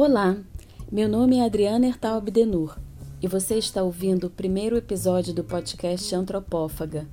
Olá, meu nome é Adriana Ertal Abdenur e você está ouvindo o primeiro episódio do podcast Antropófaga,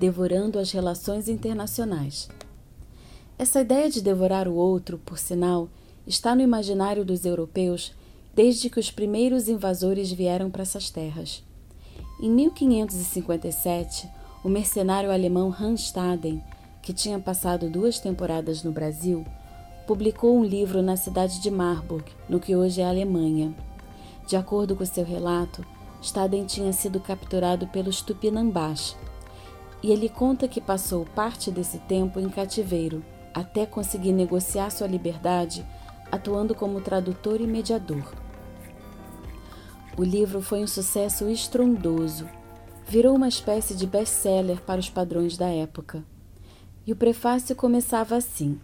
Devorando as Relações Internacionais. Essa ideia de devorar o outro, por sinal, está no imaginário dos europeus desde que os primeiros invasores vieram para essas terras. Em 1557, o mercenário alemão Hans Staden, que tinha passado duas temporadas no Brasil, publicou um livro na cidade de Marburg, no que hoje é a Alemanha. De acordo com seu relato, Staden tinha sido capturado pelos Tupinambás, e ele conta que passou parte desse tempo em cativeiro, até conseguir negociar sua liberdade, atuando como tradutor e mediador. O livro foi um sucesso estrondoso, virou uma espécie de best-seller para os padrões da época. E o prefácio começava assim: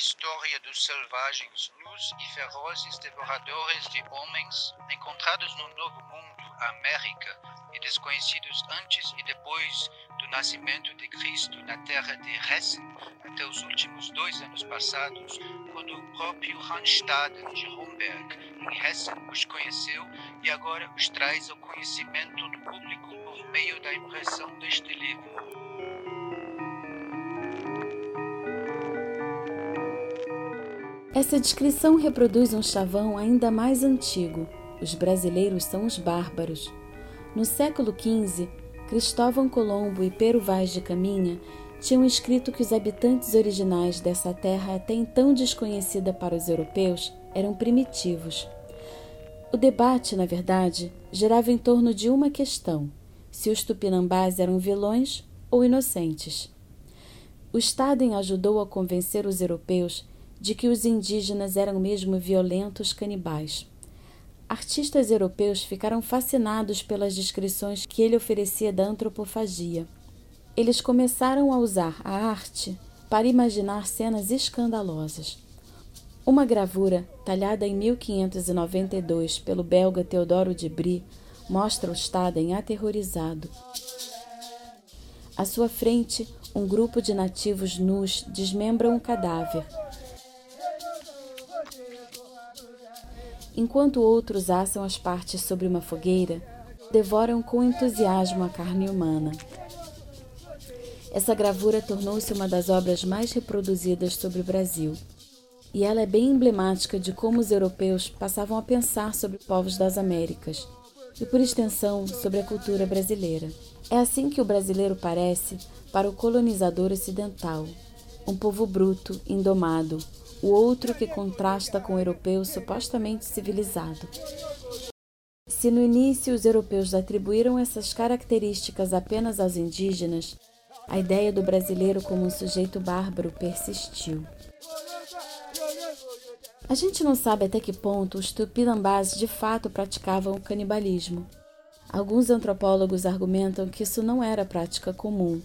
história dos selvagens nus e ferozes devoradores de homens encontrados no Novo Mundo, América, e desconhecidos antes e depois do nascimento de Cristo na terra de Hessen até os últimos dois anos passados, quando o próprio Randstad de Romberg, em Hessen, os conheceu e agora os traz ao conhecimento do público por meio da impressão deste livro. Essa descrição reproduz um chavão ainda mais antigo. Os brasileiros são os bárbaros. No século XV, Cristóvão Colombo e Pero Vaz de Caminha tinham escrito que os habitantes originais dessa terra, até então desconhecida para os europeus, eram primitivos. O debate, na verdade, girava em torno de uma questão: se os tupinambás eram vilões ou inocentes. O Staden ajudou a convencer os europeus de que os indígenas eram mesmo violentos canibais. Artistas europeus ficaram fascinados pelas descrições que ele oferecia da antropofagia. Eles começaram a usar a arte para imaginar cenas escandalosas. Uma gravura, talhada em 1592 pelo belga Teodoro de Brie, mostra o Staden aterrorizado. À sua frente, um grupo de nativos nus desmembra um cadáver enquanto outros assam as partes sobre uma fogueira, devoram com entusiasmo a carne humana. Essa gravura tornou-se uma das obras mais reproduzidas sobre o Brasil, e ela é bem emblemática de como os europeus passavam a pensar sobre povos das Américas e, por extensão, sobre a cultura brasileira. É assim que o brasileiro parece para o colonizador ocidental, um povo bruto, indomado, o outro que contrasta com o europeu supostamente civilizado. Se no início os europeus atribuíram essas características apenas aos indígenas, a ideia do brasileiro como um sujeito bárbaro persistiu. A gente não sabe até que ponto os tupinambás de fato praticavam o canibalismo. Alguns antropólogos argumentam que isso não era prática comum,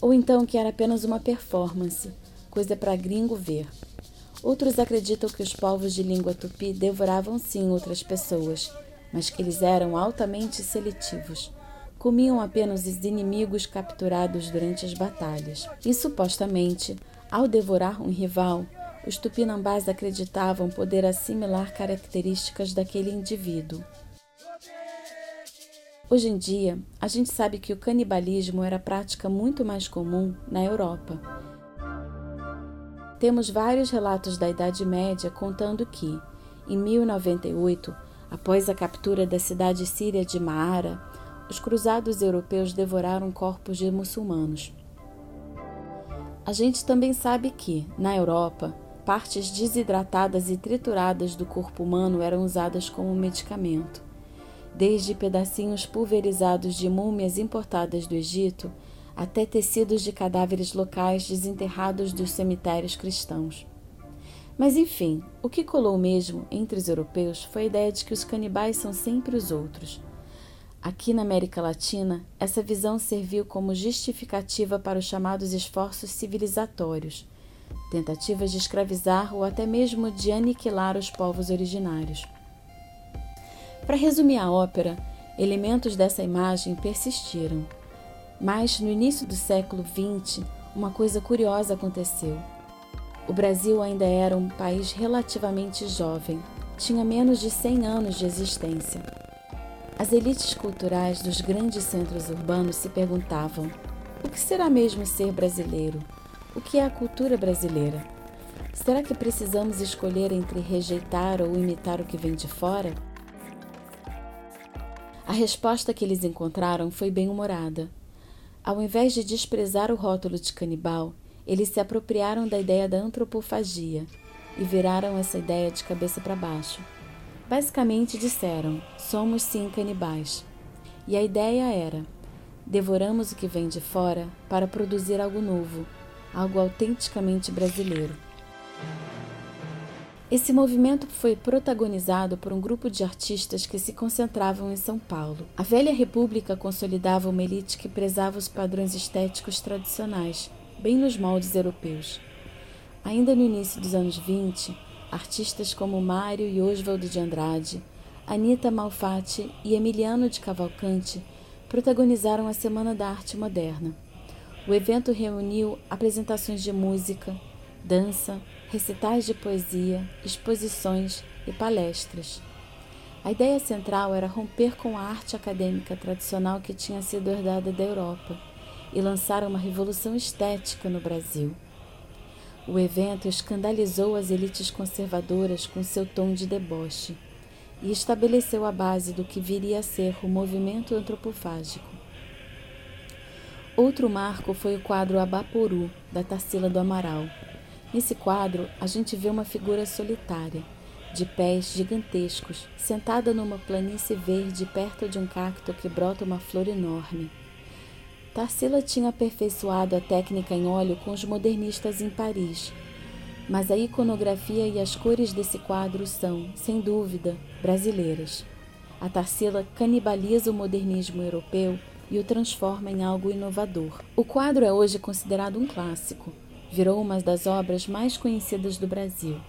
ou então que era apenas uma performance, coisa para gringo ver. Outros acreditam que os povos de língua tupi devoravam sim outras pessoas, mas que eles eram altamente seletivos. Comiam apenas os inimigos capturados durante as batalhas. E supostamente, ao devorar um rival, os tupinambás acreditavam poder assimilar características daquele indivíduo. Hoje em dia, a gente sabe que o canibalismo era prática muito mais comum na Europa temos vários relatos da Idade Média contando que, em 1098, após a captura da cidade síria de Maara, os cruzados europeus devoraram corpos de muçulmanos. A gente também sabe que, na Europa, partes desidratadas e trituradas do corpo humano eram usadas como medicamento. Desde pedacinhos pulverizados de múmias importadas do Egito até tecidos de cadáveres locais desenterrados dos cemitérios cristãos. Mas enfim, o que colou mesmo entre os europeus foi a ideia de que os canibais são sempre os outros. Aqui na América Latina, essa visão serviu como justificativa para os chamados esforços civilizatórios, tentativas de escravizar ou até mesmo de aniquilar os povos originários. Para resumir a ópera, elementos dessa imagem persistiram. Mas no início do século XX, uma coisa curiosa aconteceu. O Brasil ainda era um país relativamente jovem, tinha menos de 100 anos de existência. As elites culturais dos grandes centros urbanos se perguntavam: o que será mesmo ser brasileiro? O que é a cultura brasileira? Será que precisamos escolher entre rejeitar ou imitar o que vem de fora? A resposta que eles encontraram foi bem-humorada. Ao invés de desprezar o rótulo de canibal, eles se apropriaram da ideia da antropofagia e viraram essa ideia de cabeça para baixo. Basicamente disseram: somos sim canibais. E a ideia era: devoramos o que vem de fora para produzir algo novo, algo autenticamente brasileiro. Esse movimento foi protagonizado por um grupo de artistas que se concentravam em São Paulo. A velha república consolidava uma elite que prezava os padrões estéticos tradicionais, bem nos moldes europeus. Ainda no início dos anos 20, artistas como Mário e Oswaldo de Andrade, Anita Malfatti e Emiliano de Cavalcante protagonizaram a Semana da Arte Moderna. O evento reuniu apresentações de música, dança, recitais de poesia, exposições e palestras. A ideia central era romper com a arte acadêmica tradicional que tinha sido herdada da Europa e lançar uma revolução estética no Brasil. O evento escandalizou as elites conservadoras com seu tom de deboche e estabeleceu a base do que viria a ser o movimento antropofágico. Outro marco foi o quadro Abaporu, da Tarsila do Amaral. Nesse quadro, a gente vê uma figura solitária, de pés gigantescos, sentada numa planície verde perto de um cacto que brota uma flor enorme. Tarsila tinha aperfeiçoado a técnica em óleo com os modernistas em Paris, mas a iconografia e as cores desse quadro são, sem dúvida, brasileiras. A Tarsila canibaliza o modernismo europeu e o transforma em algo inovador. O quadro é hoje considerado um clássico, virou uma das obras mais conhecidas do Brasil.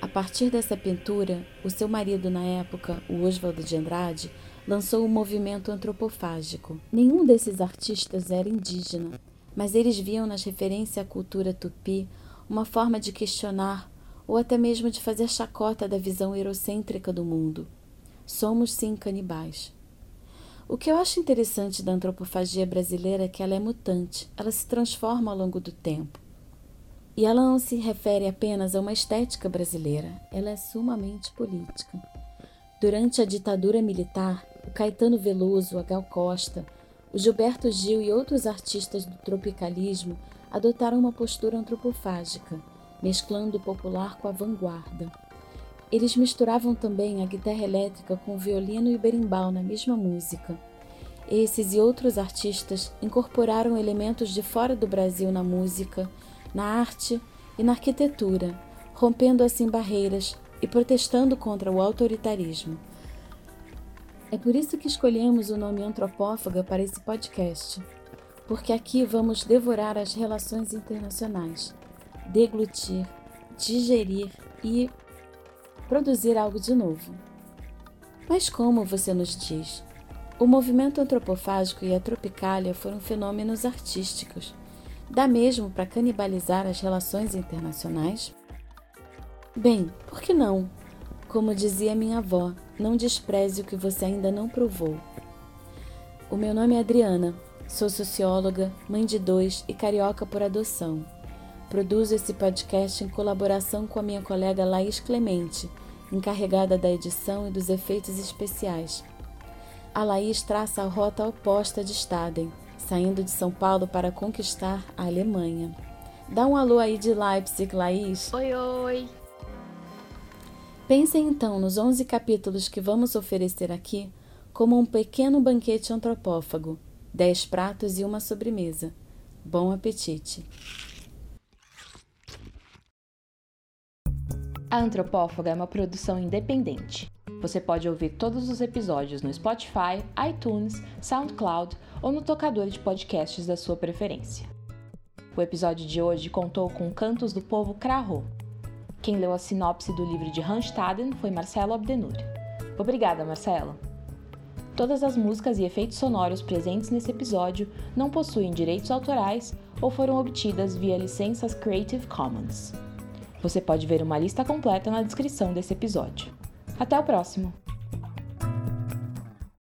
A partir dessa pintura, o seu marido na época, o Oswaldo de Andrade, lançou o movimento antropofágico. Nenhum desses artistas era indígena, mas eles viam nas referências à cultura tupi uma forma de questionar ou até mesmo de fazer chacota da visão eurocêntrica do mundo. Somos sim canibais. O que eu acho interessante da antropofagia brasileira é que ela é mutante, ela se transforma ao longo do tempo. E ela não se refere apenas a uma estética brasileira, ela é sumamente política. Durante a ditadura militar, o Caetano Veloso, a Gal Costa, o Gilberto Gil e outros artistas do tropicalismo adotaram uma postura antropofágica, mesclando o popular com a vanguarda. Eles misturavam também a guitarra elétrica com o violino e o berimbau na mesma música. Esses e outros artistas incorporaram elementos de fora do Brasil na música, na arte e na arquitetura, rompendo assim barreiras e protestando contra o autoritarismo. É por isso que escolhemos o nome antropófaga para esse podcast, porque aqui vamos devorar as relações internacionais, deglutir, digerir e produzir algo de novo. Mas como você nos diz? O movimento antropofágico e a tropicália foram fenômenos artísticos. Dá mesmo para canibalizar as relações internacionais? Bem, por que não? Como dizia minha avó, não despreze o que você ainda não provou. O meu nome é Adriana, sou socióloga, mãe de dois e carioca por adoção. Produzo esse podcast em colaboração com a minha colega Laís Clemente, encarregada da edição e dos efeitos especiais. A Laís traça a rota oposta de Staden, saindo de São Paulo para conquistar a Alemanha. Dá um alô aí de Leipzig, Laís. Oi, oi! Pensem então nos 11 capítulos que vamos oferecer aqui como um pequeno banquete antropófago, dez pratos e uma sobremesa. Bom apetite! A Antropófaga é uma produção independente. Você pode ouvir todos os episódios no Spotify, iTunes, SoundCloud ou no tocador de podcasts da sua preferência. O episódio de hoje contou com cantos do povo Krahô, quem leu a sinopse do livro de Randstaden foi Marcelo Abdenur. Obrigada, Marcelo! Todas as músicas e efeitos sonoros presentes nesse episódio não possuem direitos autorais ou foram obtidas via licenças Creative Commons. Você pode ver uma lista completa na descrição desse episódio. Até o próximo!